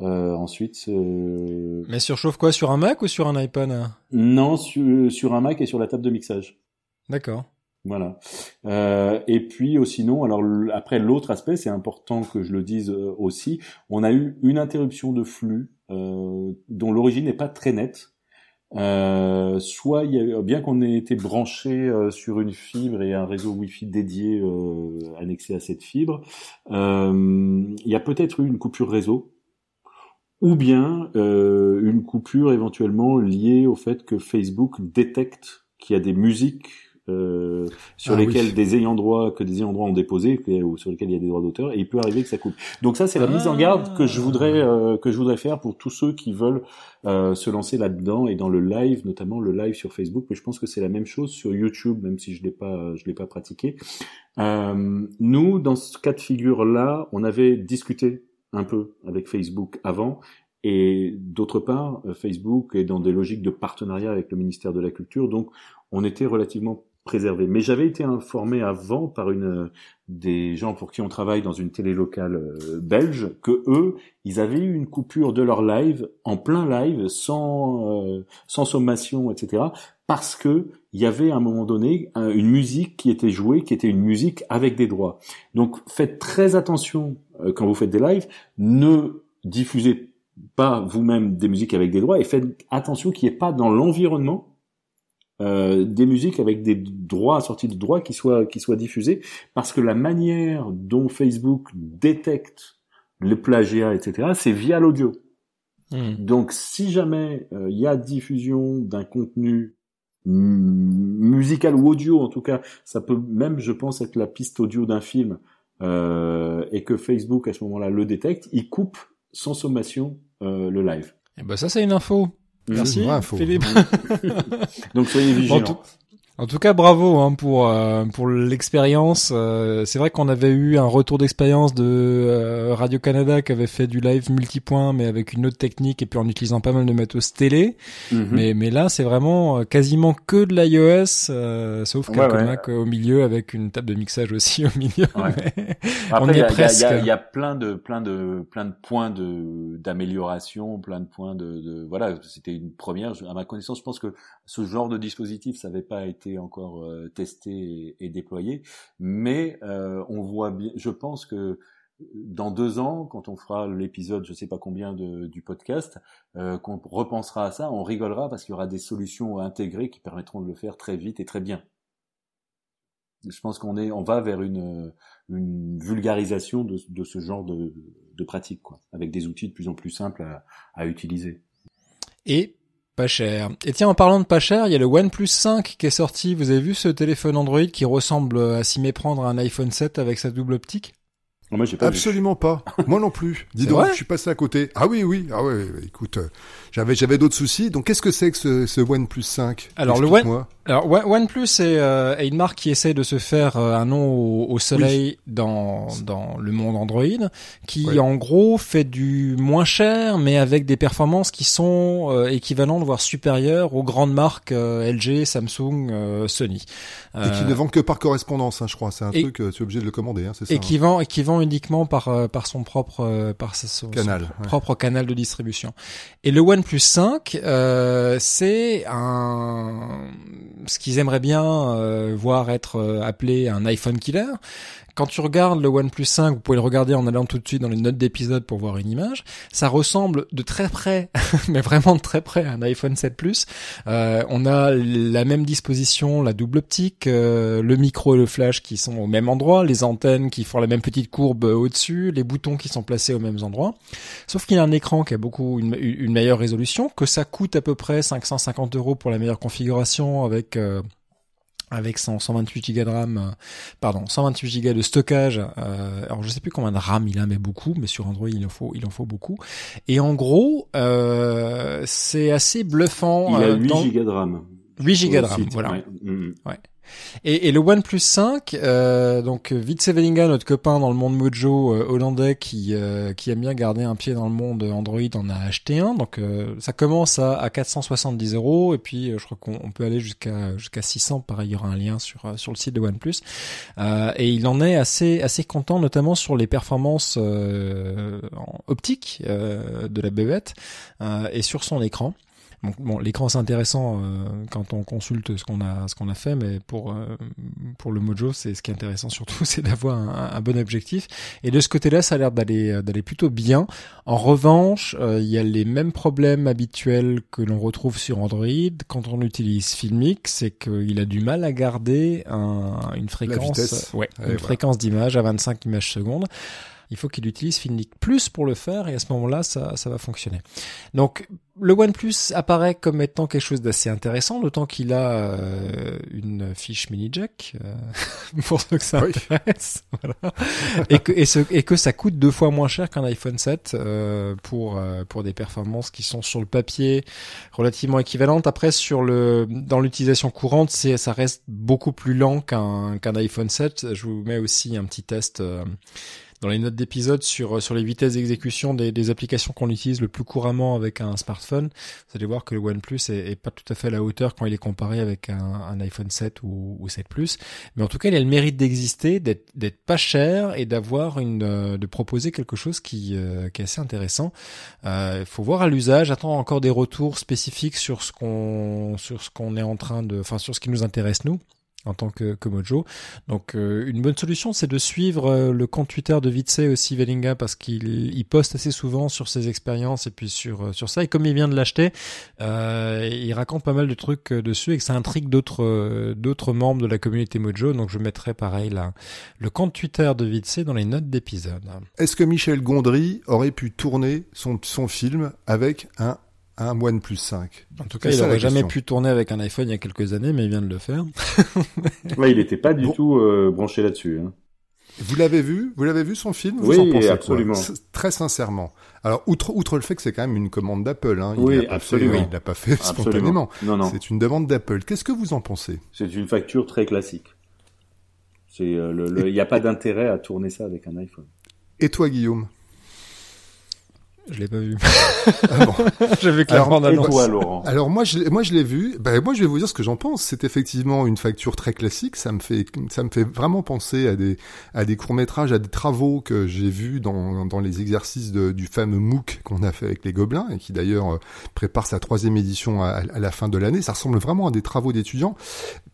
euh, ensuite. Euh... Mais surchauffe quoi sur un Mac ou sur un iPad? Non, sur, sur un Mac et sur la table de mixage. D'accord. Voilà. Euh, et puis euh, sinon, alors après l'autre aspect, c'est important que je le dise euh, aussi. On a eu une interruption de flux euh, dont l'origine n'est pas très nette. Euh, soit il y a, bien qu'on ait été branché sur une fibre et un réseau Wi-Fi dédié annexé à cette fibre, il y a peut-être eu une coupure réseau ou bien euh, une coupure éventuellement liée au fait que Facebook détecte qu'il y a des musiques euh, sur ah lesquelles des ayants droit que des ayants droit ont déposé ou sur lesquels il y a des droits d'auteur et il peut arriver que ça coupe. Donc ça c'est la mise en garde que je voudrais euh, que je voudrais faire pour tous ceux qui veulent euh, se lancer là-dedans et dans le live notamment le live sur Facebook mais je pense que c'est la même chose sur YouTube même si je l'ai pas je l'ai pas pratiqué. Euh, nous dans ce cas de figure là on avait discuté un peu avec Facebook avant. Et d'autre part, euh, Facebook est dans des logiques de partenariat avec le ministère de la Culture, donc on était relativement préservé. Mais j'avais été informé avant par une euh, des gens pour qui on travaille dans une télé locale euh, belge que eux, ils avaient eu une coupure de leur live en plein live, sans sans sommation, etc. Parce que il y avait à un moment donné une musique qui était jouée, qui était une musique avec des droits. Donc faites très attention euh, quand vous faites des lives, ne diffusez pas vous-même des musiques avec des droits et faites attention qu'il n'y ait pas dans l'environnement euh, des musiques avec des droits sortis de droits qui soient qui soient diffusés parce que la manière dont Facebook détecte le plagiat, etc., c'est via l'audio. Hmm. Donc, si jamais il euh, y a diffusion d'un contenu musical ou audio, en tout cas, ça peut même, je pense, être la piste audio d'un film, euh, et que Facebook à ce moment-là le détecte, il coupe sans sommation euh, le live. Et eh ben ça, c'est une info. Merci, Philippe. [LAUGHS] Donc soyez vigilants. En tout cas, bravo hein, pour euh, pour l'expérience. Euh, c'est vrai qu'on avait eu un retour d'expérience de euh, Radio Canada qui avait fait du live multipoint, mais avec une autre technique et puis en utilisant pas mal de matos télé. Mhm. Mais mais là, c'est vraiment quasiment que de l'iOS, sauf quelques Mac au milieu avec une table de mixage aussi au milieu. on est presque. Il y, a, plein de plein de plein de points de d'amélioration, plein de points de, de voilà. C'était une première. À ma connaissance, je pense que ce genre de dispositif, ça n'avait pas été encore euh, testé et, déployé, mais euh, on voit bien. Je pense que dans deux ans, quand on fera l'épisode, je sais pas combien du podcast, euh, qu'on repensera à ça, on rigolera parce qu'il y aura des solutions intégrées qui permettront de le faire très vite et très bien. Je pense qu'on est, on va vers une, vulgarisation de, de ce genre de, de pratique, quoi, avec des outils de plus en plus simples à, à utiliser. Et Et tiens, en parlant de pas cher, il y a le OnePlus 5 qui est sorti. Vous avez vu ce téléphone Android qui ressemble à s'y méprendre à un iPhone 7 avec sa double optique? Moi, pas Absolument pas. Moi non plus. [LAUGHS] Dis donc, je suis passé à côté. Ah oui, oui. Ah oui, écoute, euh, j'avais j'avais d'autres soucis. Donc qu'est-ce que c'est que ce, ce OnePlus 5 Alors le One, alors OnePlus euh, est, une marque qui essaie de se faire euh, un nom au, soleil dans dans le monde Android, qui en gros fait du moins cher mais avec des performances qui sont équivalentes voire supérieures aux grandes marques LG, Samsung, Sony. Et qui ne vend que par correspondance, hein, je crois. C'est un truc, tu es obligé de le commander, hein, c'est ça. Et qui hein. vend et qui vend uniquement par euh, par son propre euh, par son, canal, propre canal de distribution. Et le OnePlus 5, euh, c'est un ce qu'ils aimeraient bien voir être appelé un iPhone killer quand tu regardes le OnePlus 5, vous pouvez le regarder en allant tout de suite dans les notes d'épisode pour voir une image. Ça ressemble de très près, [LAUGHS] mais vraiment de très près, à un iPhone 7 Plus. Euh, on a la même disposition, la double optique, euh, le micro et le flash qui sont au même endroit, les antennes qui font la même petite courbe au-dessus, les boutons qui sont placés aux mêmes endroits. Sauf qu'il y a un écran qui a beaucoup une, une, meilleure résolution, que ça coûte à peu près 550 euros pour la meilleure configuration avec euh, avec 128 Go de RAM, euh, pardon, 128 Go de stockage. Euh, alors je sais plus combien de RAM il a, mais beaucoup. Mais sur Android il en faut, il en faut beaucoup. Et en gros, euh, c'est assez bluffant. Il a 8 euh, Go de RAM. 8 Go de RAM, voilà. Ouais. Mm, mm. Et, et le OnePlus 5, euh, donc Vitsevelinga, notre copain dans le monde Mojo euh, hollandais qui euh, qui aime bien garder un pied dans le monde Android, en a acheté un. Donc euh, ça commence à, à 470 euros et puis je crois qu'on peut aller jusqu'à jusqu'à 600. Pareil, il y aura un lien sur sur le site de OnePlus. et il en est assez assez content, notamment sur les performances optiques de la bébête et sur son écran. Bon, l'écran c'est intéressant euh, quand on consulte ce qu'on a ce qu'on a fait, mais pour euh, pour le Mojo, c'est ce qui est intéressant surtout, [LAUGHS] c'est d'avoir un, un, bon objectif. Et de ce côté-là, ça a l'air d'aller euh, d'aller plutôt bien. En revanche, il y a les mêmes problèmes habituels que l'on retrouve sur Android quand on utilise Filmic, c'est qu'il a du mal à garder un, une fréquence, ouais, une fréquence d'image à 25 images secondes il faut qu'il utilise Filmic Plus pour le faire et à ce moment-là, ça, ça va fonctionner. Donc, le OnePlus apparaît comme étant quelque chose d'assez intéressant, d'autant qu'il a euh, une fiche mini jack euh, [LAUGHS] pour ceux que ça intéresse, [LAUGHS] voilà. et que et, ce, et, que ça coûte deux fois moins cher qu'un iPhone 7 euh, pour euh, pour des performances qui sont sur le papier relativement équivalentes. Après, sur le dans l'utilisation courante, c'est ça reste beaucoup plus lent qu'un qu'un iPhone 7. Je vous mets aussi un petit test dans les notes d'épisode sur sur les vitesses d'exécution des, des applications qu'on utilise le plus couramment avec un smartphone. Vous allez voir que le OnePlus est, est pas tout à fait à la hauteur quand il est comparé avec un, un iPhone 7 ou, ou 7 Plus. Mais en tout cas, il a le mérite d'exister, d'être d'être pas cher et d'avoir une euh, de proposer quelque chose qui euh, qui est assez intéressant. Il euh, faut voir à l'usage. Attends encore des retours spécifiques sur ce qu'on sur ce qu'on est en train de, enfin sur ce qui nous intéresse nous en tant que, Mojo. Donc euh, une bonne solution, c'est de suivre euh, le compte Twitter de Vitse aussi Velinga parce qu'il il poste assez souvent sur ses expériences et puis sur euh, sur ça. Et comme il vient de l'acheter, il raconte pas mal de trucs dessus et que ça intrigue d'autres membres de la communauté Mojo. Donc je mettrai pareil là le compte Twitter de Vitse dans les notes d'épisode. Est-ce que Michel Gondry aurait pu tourner son son film avec un un OnePlus 5. En tout cas, il n'aurait jamais pu tourner avec un iPhone il y a quelques années, mais il vient de le faire. [LAUGHS] ouais, il n'était pas du tout euh, branché là-dessus. Hein. Vous l'avez vu? Vous l'avez vu son film? Vous Oui, en pensez absolument. Très sincèrement. Alors, outre, outre le fait que c'est quand même une commande d'Apple, hein, oui, absolument. il l'a pas fait [LAUGHS] spontanément. Non, non. C'est une demande d'Apple. Qu'est-ce que vous en pensez? C'est une facture très classique. C'est euh, il n'y a pas d'intérêt à tourner ça avec un iPhone. Et toi, Guillaume? Je l'ai pas vu. ah bon. [LAUGHS] J'ai vu clairement alors, toi, Laurent? Alors moi, je, moi, je l'ai vu. Ben, moi, je vais vous dire ce que j'en pense. C'est effectivement une facture très classique. Ça me fait, ça me fait vraiment penser à des, à des courts métrages, à des travaux que j'ai vus dans, dans les exercices de, du fameux MOOC qu'on a fait avec les Gobelins et qui d'ailleurs euh, prépare sa troisième édition à, à la fin de l'année. Ça ressemble vraiment à des travaux d'étudiants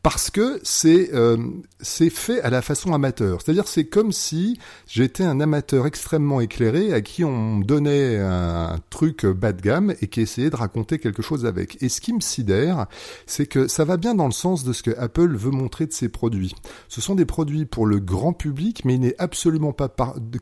parce que c'est, euh, c'est fait à la façon amateur. C'est-à-dire, c'est comme si j'étais un amateur extrêmement éclairé à qui on donnait un truc bas de gamme et qui essayait de raconter quelque chose avec. Et ce qui me sidère, c'est que ça va bien dans le sens de ce que Apple veut montrer de ses produits. Ce sont des produits pour le grand public, mais il n'est absolument pas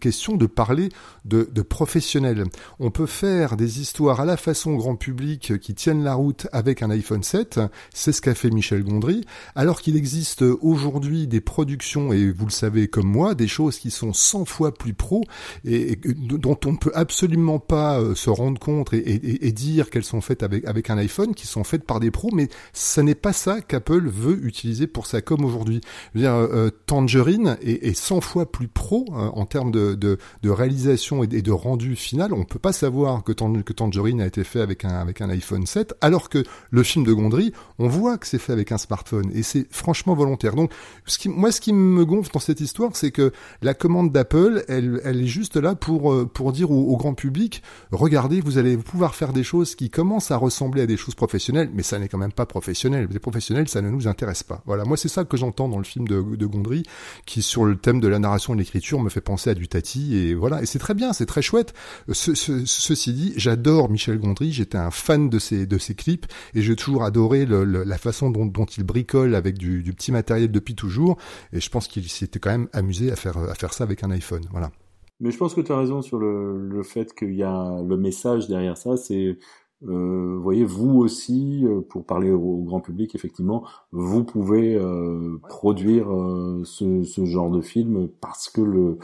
question de parler de, professionnels. On peut faire des histoires à la façon grand public qui tiennent la route avec un iPhone 7, c'est ce qu'a fait Michel Gondry, alors qu'il existe aujourd'hui des productions, et vous le savez comme moi, des choses qui sont 100 fois plus pro et, et dont on peut absolument pas euh, se rendre compte et, dire qu'elles sont faites avec, avec un iPhone, qui sont faites par des pros, mais ce n'est pas ça qu'Apple veut utiliser pour sa com aujourd'hui. Euh, euh, Tangerine est, est 100 fois plus pro en termes de, de, de réalisation et de, rendu final. On peut pas savoir que, Tangerine a été fait avec un, avec un iPhone 7, alors que le film de Gondry, on voit que c'est fait avec un smartphone et c'est franchement volontaire. Donc, ce qui, moi, ce qui me gonfle dans cette histoire, c'est que la commande d'Apple, elle, elle est juste là pour, pour dire au grand public, regardez, vous allez pouvoir faire des choses qui commencent à ressembler à des choses professionnelles, mais ça n'est quand même pas professionnel. Les professionnels, ça ne nous intéresse pas. Voilà, moi c'est ça que j'entends dans le film de, Gondry, qui sur le thème de la narration et de l'écriture me fait penser à du Tati, et voilà, et c'est très bien, c'est très chouette. ceci dit, j'adore Michel Gondry, j'étais un fan de ses, clips, et j'ai toujours adoré la façon dont, il bricole avec du, du petit matériel depuis toujours, et je pense qu'il s'était quand même amusé à faire, à faire ça avec un iPhone. Voilà. Mais je pense que tu as raison sur le, le fait qu'il y a le message derrière ça, c'est euh, voyez, vous aussi, euh, pour parler au, grand public, effectivement, vous pouvez euh, produire euh, ce, ce, genre de film parce que le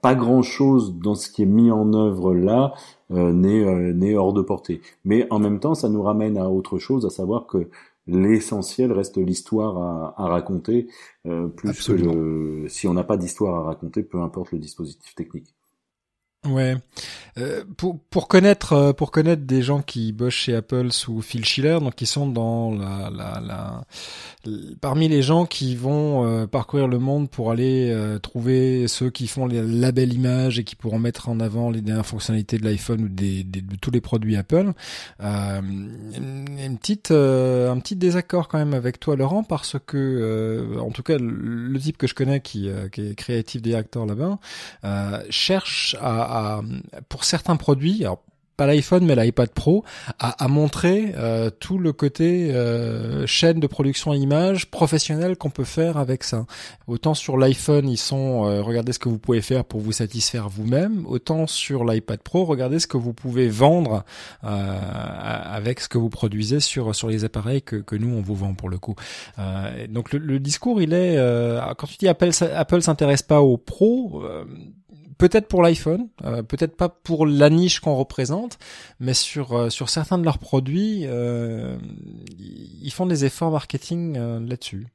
pas grand chose dans ce qui est mis en œuvre là n'est n'est hors de portée. Mais en même temps, ça nous ramène à autre chose, à savoir que l'essentiel reste l'histoire à, à, raconter, euh, plus que le, si on n'a pas d'histoire à raconter, peu importe le dispositif technique. Ouais. Euh, pour pour connaître euh, pour connaître des gens qui bossent chez Apple sous Phil Schiller, donc qui sont dans la la, la parmi les gens qui vont euh, parcourir le monde pour aller trouver ceux qui font la belle image et qui pourront mettre en avant les dernières fonctionnalités de l'iPhone ou des, de tous les produits Apple. une petite un petit désaccord quand même avec toi Laurent parce que en tout cas le, type que je connais qui qui est creative director là-bas cherche à pour certains produits, alors pas l'iPhone mais l'iPad Pro, a, a montré euh, tout le côté euh, chaîne de production image professionnelle qu'on peut faire avec ça. Autant sur l'iPhone, ils sont euh, regardez ce que vous pouvez faire pour vous satisfaire vous-même, autant sur l'iPad Pro, regardez ce que vous pouvez vendre avec ce que vous produisez sur sur les appareils que, que nous on vous vend pour le coup. donc le, le, discours, il est quand tu dis Apple Apple s'intéresse pas aux pros peut-être pour l'iPhone, euh, peut-être pas pour la niche qu'on représente, mais sur euh, sur certains de leurs produits, euh, ils font des efforts marketing là-dessus.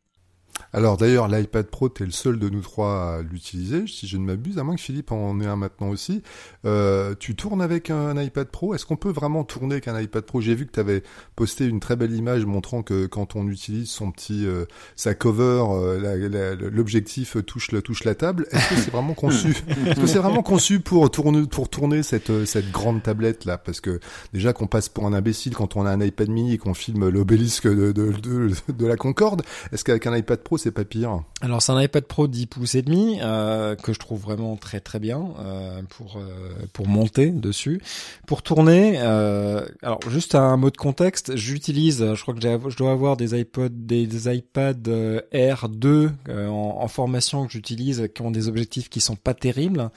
Alors d'ailleurs, l'iPad Pro, t'es le seul de nous trois à l'utiliser, si je ne m'abuse, à moins que Philippe en ait un maintenant aussi. Euh, tu tournes avec un, iPad Pro? Est-ce qu'on peut vraiment tourner avec un iPad Pro? J'ai vu que tu avais posté une très belle image montrant que quand on utilise son petit, euh, sa cover, euh, l'objectif touche, la, touche la table. Est-ce que c'est vraiment conçu? [LAUGHS] Est-ce que c'est vraiment conçu pour tourner, pour tourner cette, cette grande tablette là? Parce que déjà qu'on passe pour un imbécile quand on a un iPad mini et qu'on filme l'obélisque de, de, de, de la Concorde, est-ce qu'avec un iPad Pro c'est pas pire. Alors c'est un iPad Pro 10 pouces et demi euh, que je trouve vraiment très très bien euh, pour euh, pour monter dessus, pour tourner. Euh, alors juste un mot de contexte, j'utilise, je crois que je dois avoir des iPods, des, des iPad R2 en, en, formation que j'utilise qui ont des objectifs qui sont pas terribles.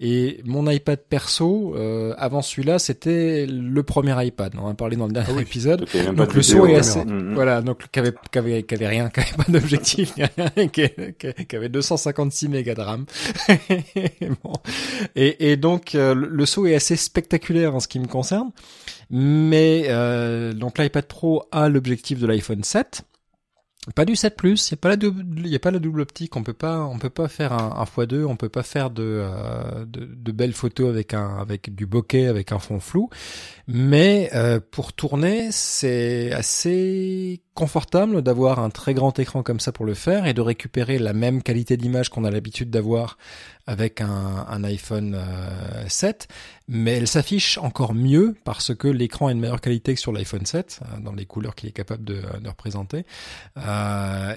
Et mon iPad perso, avant celui-là, c'était le premier iPad. On en a parlé dans le dernier ah épisode. Donc le son est assez, mm, mm. voilà, donc qui avait, qui avait, qui avait rien, qui avait pas d'objectif [LAUGHS] qui, avait 256 mégas de RAM. [LAUGHS] bon. et, et, donc euh, le saut est assez spectaculaire en ce qui me concerne. Mais euh, donc l'iPad Pro a l'objectif de l'iPhone 7. Pas du 7 Plus, il y a pas la double, y pas la double optique, on peut pas, on peut pas faire un, un x2, on peut pas faire de, euh, de, belles photos avec un, avec du bokeh, avec un fond flou. Mais euh, pour tourner, c'est assez confortable d'avoir un très grand écran comme ça pour le faire et de récupérer la même qualité d'image qu'on a l'habitude d'avoir avec un, iPhone 7, euh, mais elle s'affiche encore mieux parce que l'écran a une meilleure qualité que sur l'iPhone 7 euh, dans les couleurs qu'il est capable de, de représenter.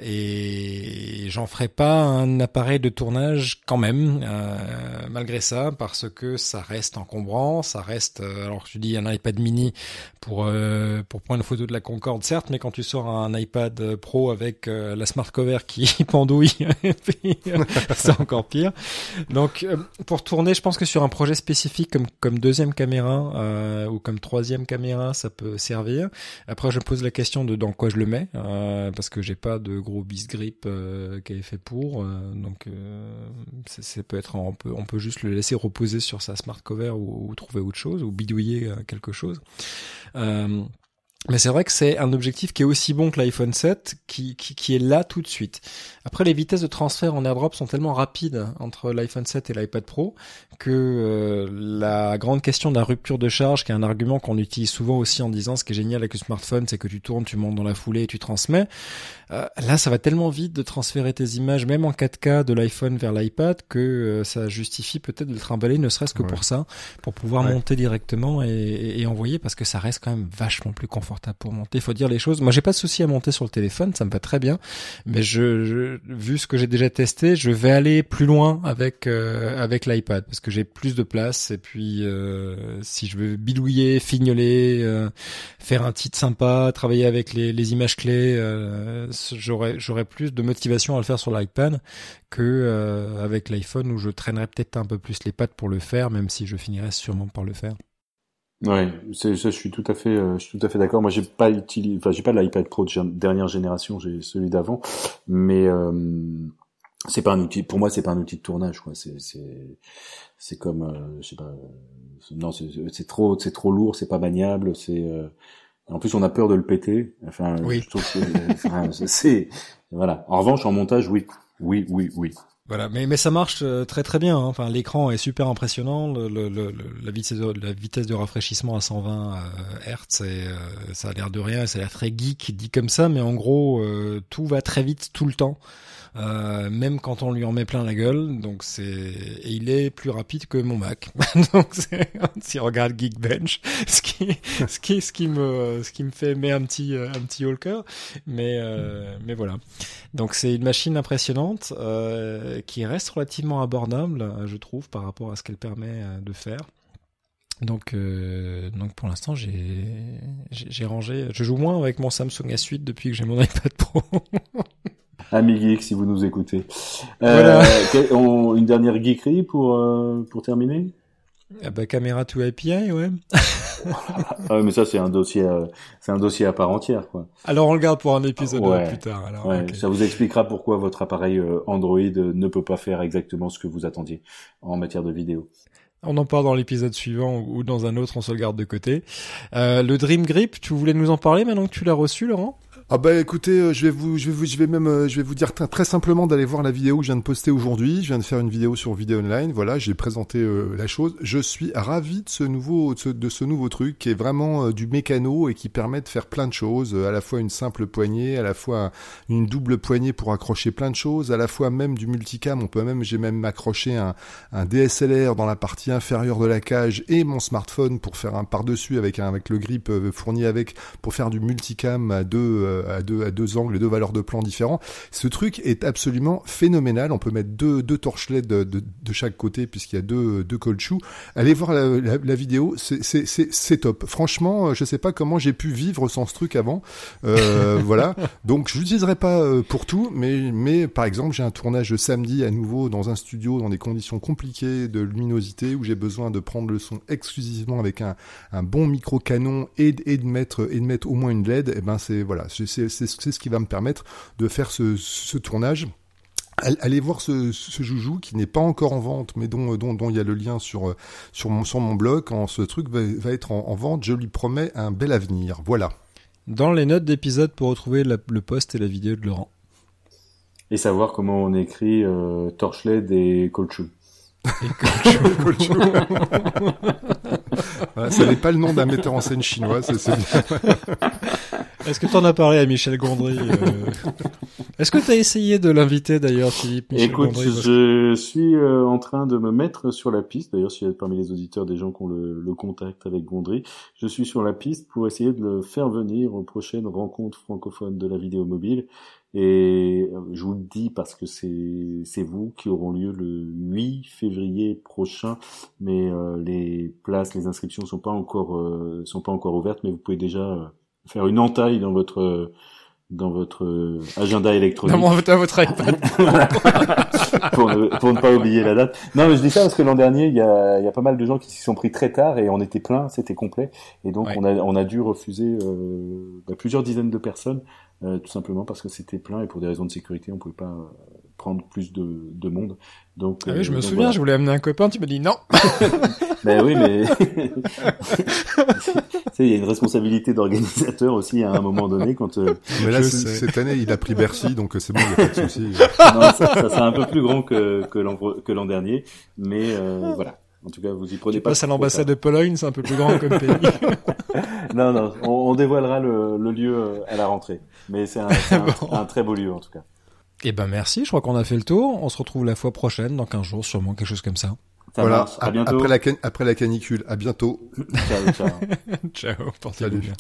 Et j'en ferai pas un appareil de tournage quand même, euh, malgré ça, parce que ça reste encombrant, ça reste. alors je dis un iPad mini pour pour prendre une photo de la Concorde, certes, mais quand tu sors un iPad Pro avec la smart cover qui [LAUGHS] pendouille, [LAUGHS] c'est encore pire. Donc, euh, pour tourner, je pense que sur un projet spécifique comme comme deuxième caméra euh, ou comme troisième caméra, ça peut servir. Après, je pose la question de dans quoi je le mets, euh, parce que j'ai pas de gros bis grip qui est fait pour. donc, ça peut être on peut on peut juste le laisser reposer sur sa smart cover ou, ou trouver autre chose ou bidouiller quelque chose. Mais c'est vrai que c'est un objectif qui est aussi bon que l'iPhone 7, qui, qui, qui, est là tout de suite. Après, les vitesses de transfert en AirDrop sont tellement rapides entre l'iPhone 7 et l'iPad Pro que euh, la grande question de la rupture de charge, qui est un argument qu'on utilise souvent aussi en disant ce qui est génial avec le smartphone, c'est que tu tournes, tu montes dans la foulée et tu transmets. Euh, là, ça va tellement vite de transférer tes images, même en 4K, de l'iPhone vers l'iPad, que euh, ça justifie peut-être de le trimballer, ne serait-ce que pour ça, pour pouvoir monter directement et, et, envoyer, parce que ça reste quand même vachement plus confortable pour monter. Il faut dire les choses. Moi, j'ai pas de souci à monter sur le téléphone, ça me va très bien, mais je, je vu ce que j'ai déjà testé, je vais aller plus loin avec euh, avec l'iPad, parce que j'ai plus de place. Et puis, si je veux bidouiller, fignoler, faire un titre sympa, travailler avec les, images clés j'aurais j'aurais plus de motivation à le faire sur l'iPad que euh, avec l'iPhone où je traînerais peut-être un peu plus les pattes pour le faire, même si je finirais sûrement par le faire. Ouais, ça, je suis tout à fait, euh, je suis tout à fait d'accord. Moi, j'ai pas utilisé, enfin, j'ai pas l'iPad Pro de dernière génération, j'ai celui d'avant, mais euh, c'est pas un outil. Pour moi, c'est pas un outil de tournage, quoi. C'est, c'est, c'est comme, je sais pas, non, c'est trop, c'est trop lourd, c'est pas maniable, c'est en plus, on a peur de le péter. Enfin, oui. [LAUGHS] c'est voilà. En revanche, en montage, oui, oui, oui, oui. Voilà, mais mais ça marche euh, très très bien. Hein. Enfin, l'écran est super impressionnant. Le, la vitesse de, la vitesse de rafraîchissement à 120 Hz, et, euh, ça a l'air de rien. Ça a l'air très geek dit comme ça, mais en gros, euh, tout va très vite tout le temps. Euh, même quand on lui en met plein la gueule. Donc c'est et il est plus rapide que mon Mac. [LAUGHS] donc [LAUGHS] si on regarde Geekbench, [LAUGHS] ce qui ce qui ce qui me ce qui me fait met un petit un petit haut cœur. Mais euh, mais voilà. Donc c'est une machine impressionnante euh, qui reste relativement abordable, je trouve, par rapport à ce qu'elle permet euh, de faire. Donc, euh, donc pour l'instant, j'ai, j'ai rangé. Je joue moins avec mon Samsung S8 depuis que j'ai mon iPad Pro. Ami geek, si vous nous écoutez. Euh, une dernière geekerie pour euh, pour terminer? Ah bah, caméra to API, ouais. [LAUGHS] ah, mais ça c'est un dossier, euh, c'est un dossier à part entière, quoi. Alors on le garde pour un épisode plus tard. Alors, ouais, Ça vous expliquera pourquoi votre appareil Android ne peut pas faire exactement ce que vous attendiez en matière de vidéo. On en parle dans l'épisode suivant ou dans un autre, on se le garde de côté. le Dream Grip, tu voulais nous en parler maintenant que tu l'as reçu, Laurent? Ah bah écoutez, euh, je vais vous, je vais vous, je vais même, euh, je vais vous dire très simplement d'aller voir la vidéo que je viens de poster aujourd'hui. Je viens de faire une vidéo sur Vidéo Online. Voilà, j'ai présenté euh, la chose. Je suis ravi de ce nouveau, de ce, nouveau truc qui est vraiment du mécano et qui permet de faire plein de choses. À la fois une simple poignée, à la fois une double poignée pour accrocher plein de choses, à la fois même du multicam. On peut même, j'ai même accroché un, un DSLR dans la partie inférieure de la cage et mon smartphone pour faire un par dessus avec un, avec le grip fourni avec pour faire du multicam à deux à deux, à deux angles, deux valeurs de plan différents. Ce truc est absolument phénoménal. On peut mettre deux, deux torchelets de, de, de chaque côté puisqu'il y a deux, deux colchous. Allez voir la, la, vidéo, c'est top. Franchement, je sais pas comment j'ai pu vivre sans ce truc avant. Euh, [LAUGHS] voilà. Donc je l'utiliserai pas euh, pour tout, mais, mais par exemple, j'ai un tournage samedi à nouveau dans un studio dans des conditions compliquées de luminosité où j'ai besoin de prendre le son exclusivement avec un, un bon micro canon et, et de mettre et de mettre au moins une LED. Et eh ben c'est voilà, c'est ce qui va me permettre de faire ce, tournage. Allez voir ce, joujou qui n'est pas encore en vente, mais dont, dont, il y a le lien sur, sur, mon, sur mon blog. Quand ce truc va, être en, vente, je lui promets un bel avenir. Voilà. Dans les notes d'épisode pour retrouver le post et la vidéo de Laurent. Et savoir comment on écrit euh, Torchlet et Colchou. [LAUGHS] [LAUGHS] ça n'est pas le nom d'un metteur en scène chinois, c'est [LAUGHS] Est-ce que tu en as parlé à Michel Gondry euh? Est-ce que tu as essayé de l'inviter d'ailleurs, Philippe Michel Écoute, je suis euh, en train de me mettre sur la piste. D'ailleurs, s'il y a parmi les auditeurs des gens qui ont le, le, contact avec Gondry, je suis sur la piste pour essayer de le faire venir aux prochaines rencontres francophones de la vidéo mobile. Et euh, je vous le dis parce que c'est vous qui auront lieu le 8 février prochain, mais les places, les inscriptions sont pas encore sont pas encore ouvertes, mais vous pouvez déjà faire une entaille dans votre dans votre agenda électronique. Dans votre, votre [LAUGHS] iPad. pour, ne, pour ne pas oublier la date. Non, mais je dis ça parce que l'an dernier, il y a, y a pas mal de gens qui s'y sont pris très tard et on était plein, c'était complet. Et donc, on, a, on a dû refuser euh, bah, plusieurs dizaines de personnes, euh, tout simplement parce que c'était plein et pour des raisons de sécurité, on pouvait pas prendre plus de, de monde. Donc, ah oui, je me euh, souviens, je voulais amener un copain, tu m'as dit non. [LAUGHS] ben oui, mais [LAUGHS] il y a une responsabilité d'organisateur aussi à un moment donné quand. Euh, mais là, cette année, il a pris Bercy, donc euh, c'est bon, il n'y a pas de souci. [LAUGHS] non, ça, ça c'est un peu plus grand que que l'an que l'an dernier, mais euh, voilà. En tout cas, vous y prenez tu pas. Passes à l'ambassade de Pologne, c'est un peu plus grand comme pays. non, non, on, on dévoilera le, le, lieu à la rentrée, mais c'est un, un, un très beau lieu en tout cas. Eh ben merci, je crois qu'on a fait le tour. On se retrouve la fois prochaine, dans 15 jours, sûrement quelque chose comme ça. voilà, À bientôt. Après, la après la canicule, à bientôt. ciao, ciao. [LAUGHS] ciao, portez-vous bien.